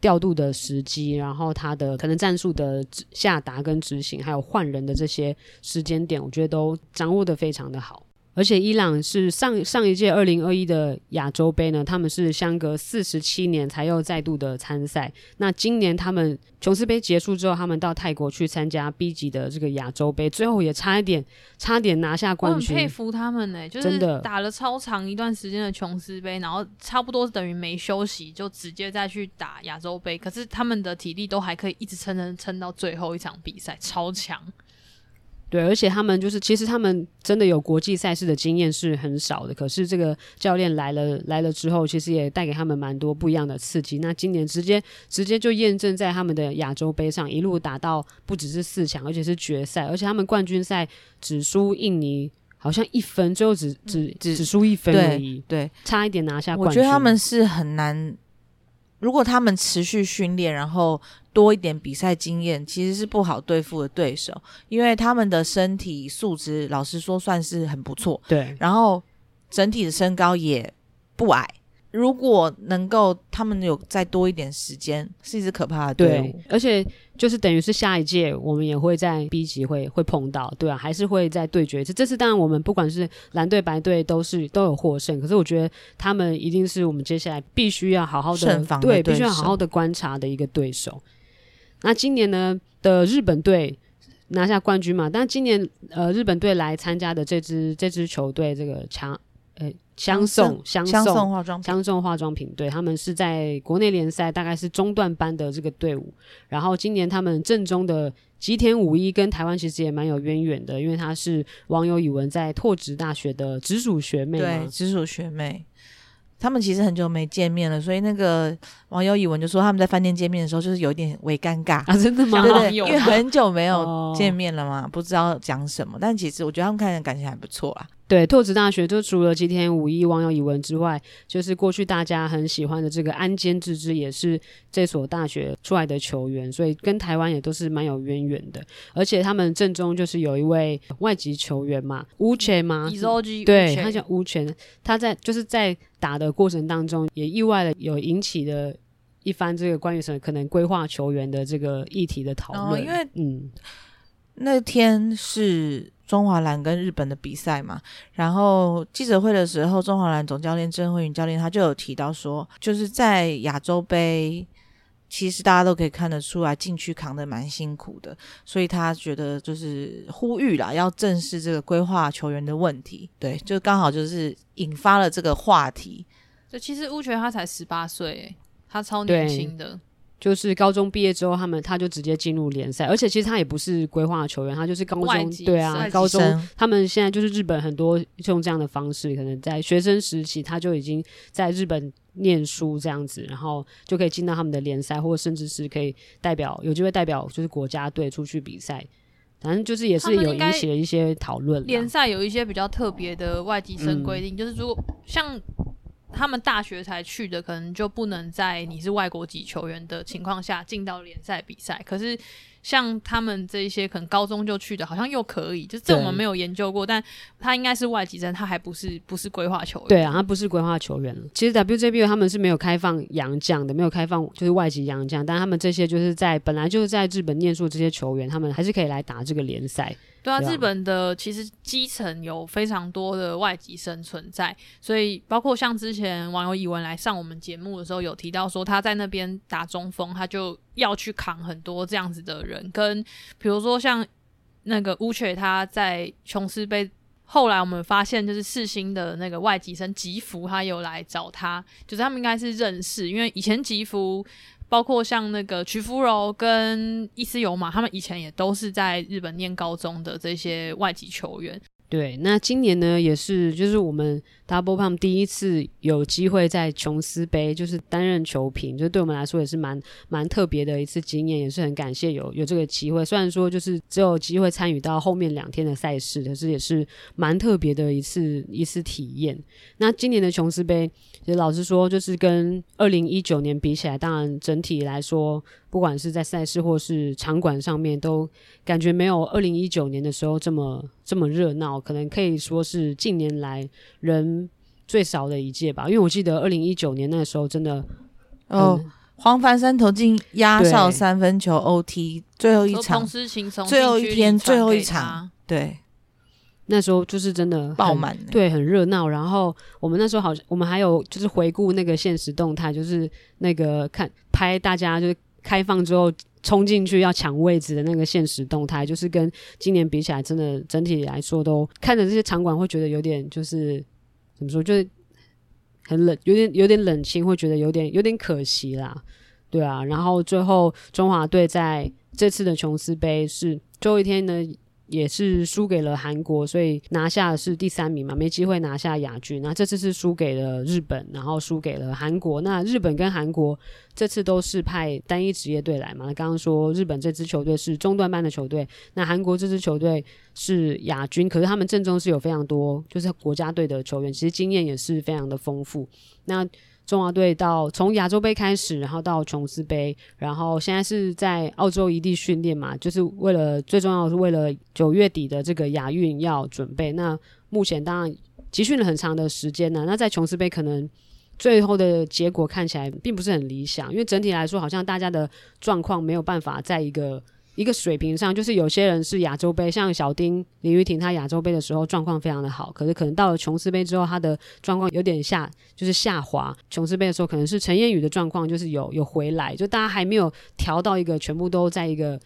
调度的时机，然后他的可能战术的下达跟执行，还有换人的这些时间点，我觉得都掌握的非常的好。而且伊朗是上上一届二零二一的亚洲杯呢，他们是相隔四十七年才又再度的参赛。那今年他们琼斯杯结束之后，他们到泰国去参加 B 级的这个亚洲杯，最后也差一点，差点拿下冠军。我很佩服他们呢、欸，就是打了超长一段时间的琼斯杯，然后差不多等于没休息，就直接再去打亚洲杯。可是他们的体力都还可以一直撑撑撑到最后一场比赛，超强。对，而且他们就是，其实他们真的有国际赛事的经验是很少的。可是这个教练来了来了之后，其实也带给他们蛮多不一样的刺激。那今年直接直接就验证在他们的亚洲杯上，一路打到不只是四强，而且是决赛。而且他们冠军赛只输印尼好像一分，最后只只只只输一分而已，对，对，差一点拿下冠军。我觉得他们是很难。如果他们持续训练，然后多一点比赛经验，其实是不好对付的对手，因为他们的身体素质，老实说算是很不错。对，然后整体的身高也不矮。如果能够他们有再多一点时间，是一支可怕的队伍。对，而且就是等于是下一届我们也会在 B 级会会碰到，对啊，还是会在对决一次。这次当然我们不管是蓝队白队都是都有获胜，可是我觉得他们一定是我们接下来必须要好好的，的对，必须要好好的观察的一个对手。那今年呢的日本队拿下冠军嘛？但今年呃日本队来参加的这支这支球队这个强。呃，相送相送化妆相送化妆品，队，他们是在国内联赛，大概是中段班的这个队伍。然后今年他们正宗的吉田武一跟台湾其实也蛮有渊源的，因为他是网友以文在拓殖大学的直属学妹，对，直属学妹。他们其实很久没见面了，所以那个网友以文就说他们在饭店见面的时候就是有一点微尴尬啊，真的吗？对对，因为很久没有见面了嘛，哦、不知道讲什么。但其实我觉得他们看起来感情还不错啦。对，拓殖大学就除了吉田五一网友以文之外，就是过去大家很喜欢的这个安间智之，也是这所大学出来的球员，所以跟台湾也都是蛮有渊源的。而且他们正中就是有一位外籍球员嘛，乌权嘛？对，他叫乌权，他在就是在打的过程当中，也意外的有引起了一番这个关于什么可能规划球员的这个议题的讨论。哦，因为嗯，那天是。中华蓝跟日本的比赛嘛，然后记者会的时候，中华蓝总教练郑慧云教练他就有提到说，就是在亚洲杯，其实大家都可以看得出来禁区扛得蛮辛苦的，所以他觉得就是呼吁啦，要正视这个规划球员的问题。对，就刚好就是引发了这个话题。就其实乌权他才十八岁，他超年轻的。就是高中毕业之后，他们他就直接进入联赛，而且其实他也不是规划球员，他就是高中对啊，高中他们现在就是日本很多用这样的方式，可能在学生时期他就已经在日本念书这样子，然后就可以进到他们的联赛，或者甚至是可以代表有机会代表就是国家队出去比赛，反正就是也是有引起了一些讨论。联赛有一些比较特别的外籍生规定，嗯、就是如果像。他们大学才去的，可能就不能在你是外国籍球员的情况下进到联赛比赛。可是像他们这一些可能高中就去的，好像又可以。就这我们没有研究过，但他应该是外籍生，他还不是不是规划球员。对啊，他不是规划球员。其实 WJBL 他们是没有开放洋将的，没有开放就是外籍洋将，但他们这些就是在本来就是在日本念书这些球员，他们还是可以来打这个联赛。对啊，日本的其实基层有非常多的外籍生存在，所以包括像之前网友以文来上我们节目的时候，有提到说他在那边打中锋，他就要去扛很多这样子的人，跟比如说像那个乌雀，他在琼斯杯后来我们发现就是世新的那个外籍生吉福，他有来找他，就是他们应该是认识，因为以前吉福。包括像那个曲夫柔跟伊斯尤马，他们以前也都是在日本念高中的这些外籍球员。对，那今年呢，也是就是我们 Double Pump 第一次有机会在琼斯杯就是担任球评，就对我们来说也是蛮蛮特别的一次经验，也是很感谢有有这个机会。虽然说就是只有机会参与到后面两天的赛事，可是也是蛮特别的一次一次体验。那今年的琼斯杯，其实老实说，就是跟二零一九年比起来，当然整体来说。不管是在赛事或是场馆上面，都感觉没有二零一九年的时候这么这么热闹，可能可以说是近年来人最少的一届吧。因为我记得二零一九年那时候真的，哦，黄凡山投进压哨三分球 OT 最后一场，最后一天最后一场，对。那时候就是真的爆满，对，很热闹。然后我们那时候好像我们还有就是回顾那个现实动态，就是那个看拍大家就是开放之后冲进去要抢位置的那个现实动态，就是跟今年比起来，真的整体来说都看着这些场馆会觉得有点就是怎么说，就是很冷，有点有点冷清，会觉得有点有点可惜啦。对啊，然后最后中华队在这次的琼斯杯是最后一天呢，也是输给了韩国，所以拿下是第三名嘛，没机会拿下亚军。那这次是输给了日本，然后输给了韩国。那日本跟韩国这次都是派单一职业队来嘛？刚刚说日本这支球队是中段班的球队，那韩国这支球队是亚军，可是他们阵中是有非常多就是国家队的球员，其实经验也是非常的丰富。那中华队到从亚洲杯开始，然后到琼斯杯，然后现在是在澳洲一地训练嘛，就是为了最重要的是为了九月底的这个亚运要准备。那目前当然集训了很长的时间呢，那在琼斯杯可能最后的结果看起来并不是很理想，因为整体来说好像大家的状况没有办法在一个。一个水平上，就是有些人是亚洲杯，像小丁林玉婷，他亚洲杯的时候状况非常的好，可是可能到了琼斯杯之后，他的状况有点下，就是下滑。琼斯杯的时候，可能是陈彦宇的状况就是有有回来，就大家还没有调到一个全部都在一个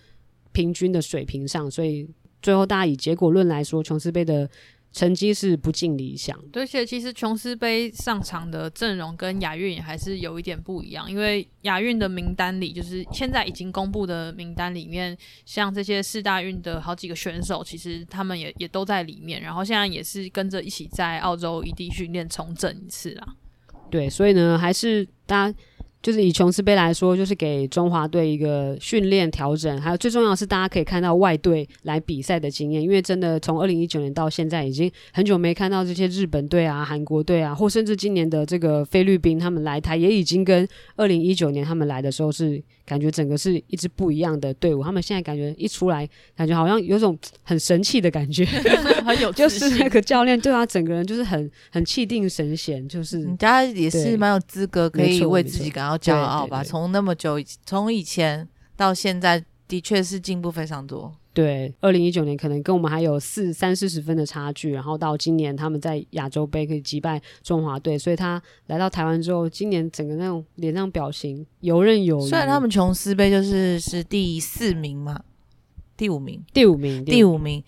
平均的水平上，所以最后大家以结果论来说，琼斯杯的。成绩是不尽理想，对，而且其实琼斯杯上场的阵容跟亚运还是有一点不一样，因为亚运的名单里，就是现在已经公布的名单里面，像这些四大运的好几个选手，其实。他们也也都在里面，然后现在也是跟着一起在澳洲异地训练重整一次啦。对，所以呢，还是大家。就是以琼斯杯来说，就是给中华队一个训练调整，还有最重要的是，大家可以看到外队来比赛的经验，因为真的从二零一九年到现在，已经很久没看到这些日本队啊、韩国队啊，或甚至今年的这个菲律宾他们来台，也已经跟二零一九年他们来的时候是。感觉整个是一支不一样的队伍，他们现在感觉一出来，感觉好像有种很神气的感觉，很有 就是那个教练对他整个人就是很很气定神闲，就是大家也是蛮有资格可以为自己感到骄傲吧。从那么久，从以前到现在，的确是进步非常多。对，二零一九年可能跟我们还有四三四十分的差距，然后到今年他们在亚洲杯可以击败中华队，所以他来到台湾之后，今年整个那种脸上表情游刃有余。虽然他们琼斯杯就是是第四名嘛，第五名，第五名，第五名，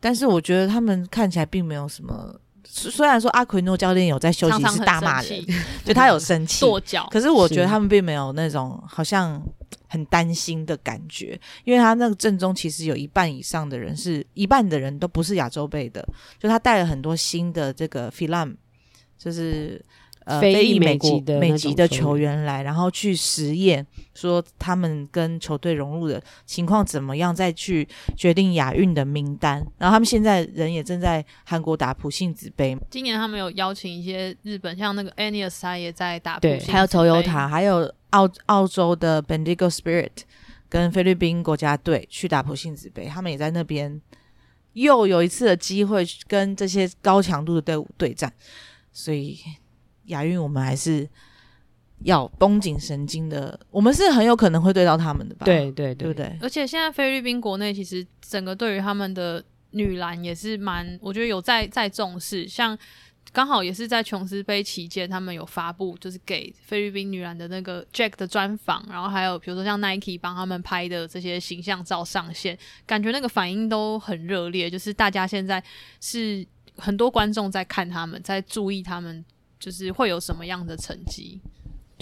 但是我觉得他们看起来并没有什么。虽然说阿奎诺教练有在休息室大骂人，就他有生气跺脚，可是我觉得他们并没有那种好像很担心的感觉，因为他那个阵中其实有一半以上的人是一半的人都不是亚洲杯的，就他带了很多新的这个 Philam，就是。呃，非裔美籍的美籍的球员来，然后去实验，说他们跟球队融入的情况怎么样，再去决定亚运的名单。然后他们现在人也正在韩国打普信子杯。今年他们有邀请一些日本，像那个 Anius 他也在打朴信子杯，对，还有 Toyota，还有澳澳洲的 Bendigo Spirit 跟菲律宾国家队去打普信子杯，他们也在那边又有一次的机会跟这些高强度的队伍对战，所以。亚运我们还是要绷紧神经的，我们是很有可能会对到他们的吧？对对对，对不对？而且现在菲律宾国内其实整个对于他们的女篮也是蛮，我觉得有在在重视。像刚好也是在琼斯杯期间，他们有发布就是给菲律宾女篮的那个 Jack 的专访，然后还有比如说像 Nike 帮他们拍的这些形象照上线，感觉那个反应都很热烈。就是大家现在是很多观众在看他们，在注意他们。就是会有什么样的成绩？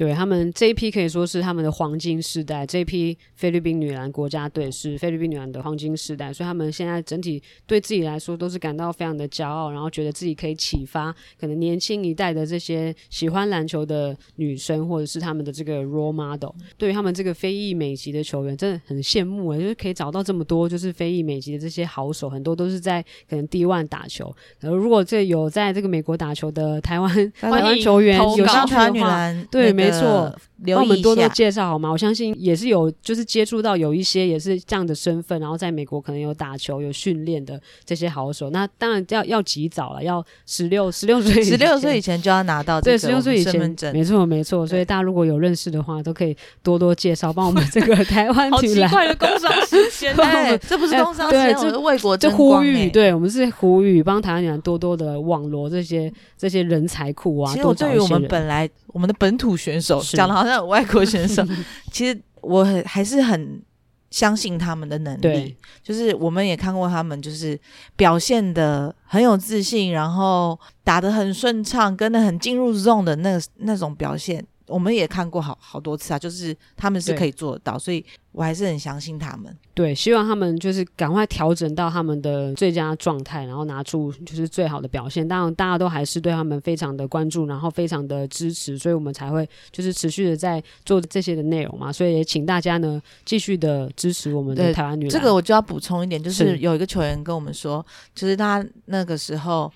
对，他们这一批可以说是他们的黄金时代，这一批菲律宾女篮国家队是菲律宾女篮的黄金时代，所以他们现在整体对自己来说都是感到非常的骄傲，然后觉得自己可以启发可能年轻一代的这些喜欢篮球的女生，或者是他们的这个 role model。对于他们这个非裔美籍的球员，真的很羡慕啊，就是可以找到这么多就是非裔美籍的这些好手，很多都是在可能 D1 打球。然后如果这有在这个美国打球的台湾台湾球员有上台湾女篮，对，没。没错，留意一帮我们多多。介绍好吗？我相信也是有，就是接触到有一些也是这样的身份，然后在美国可能有打球、有训练的这些好手。那当然要要及早了，要十六 十六岁，十六岁以前就要拿到这对，十六岁以前没错没错。所以大家如果有认识的话，都可以多多介绍，帮我们这个台湾 好奇怪的工商时间哦，哎，这不是工商对时间，我是为国这呼吁，哎对我们是呼吁，帮台湾女篮多多的网罗这些这些人才库啊。其实我对于我们本来我们的本土选手是讲的好像有外国选手，其实我很还是很相信他们的能力。就是我们也看过他们，就是表现的很有自信，然后打得很顺畅，跟的很进入 zone 的那那种表现，我们也看过好好多次啊。就是他们是可以做得到，所以我还是很相信他们。对，希望他们就是赶快调整到他们的最佳状态，然后拿出就是最好的表现。当然，大家都还是对他们非常的关注，然后非常的支持，所以我们才会就是持续的在做这些的内容嘛。所以也请大家呢继续的支持我们的台湾女篮。这个我就要补充一点，就是是有一个球员跟我们说，就是他那个时候。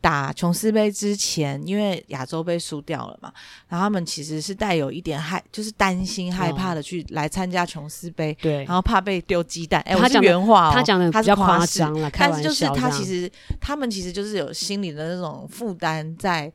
打琼斯杯之前，因为亚洲杯输掉了嘛，然后他们其实是带有一点害，就是担心害怕的去来参加琼斯杯，对，然后怕被丢鸡蛋。哎，他我是原话哦，他讲的他比较夸是张了，但是就是他其实他们其实就是有心理的那种负担在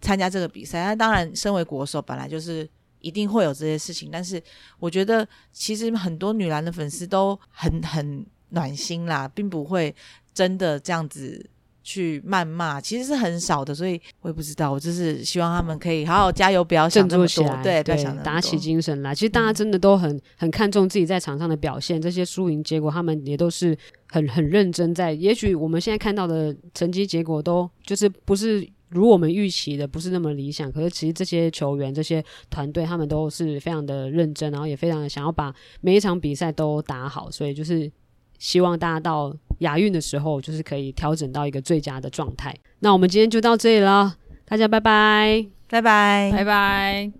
参加这个比赛。那当然，身为国手本来就是一定会有这些事情，但是我觉得其实很多女篮的粉丝都很很暖心啦，并不会真的这样子。去谩骂其实是很少的，所以我也不知道。我就是希望他们可以好好加油，不要想那么多，对，不要想打起精神来。其实大家真的都很、嗯、很看重自己在场上的表现，这些输赢结果他们也都是很很认真在。也许我们现在看到的成绩结果都就是不是如我们预期的，不是那么理想。可是其实这些球员、这些团队，他们都是非常的认真，然后也非常的想要把每一场比赛都打好。所以就是希望大家到。亚运的时候，就是可以调整到一个最佳的状态。那我们今天就到这里了，大家拜拜，拜拜，拜拜。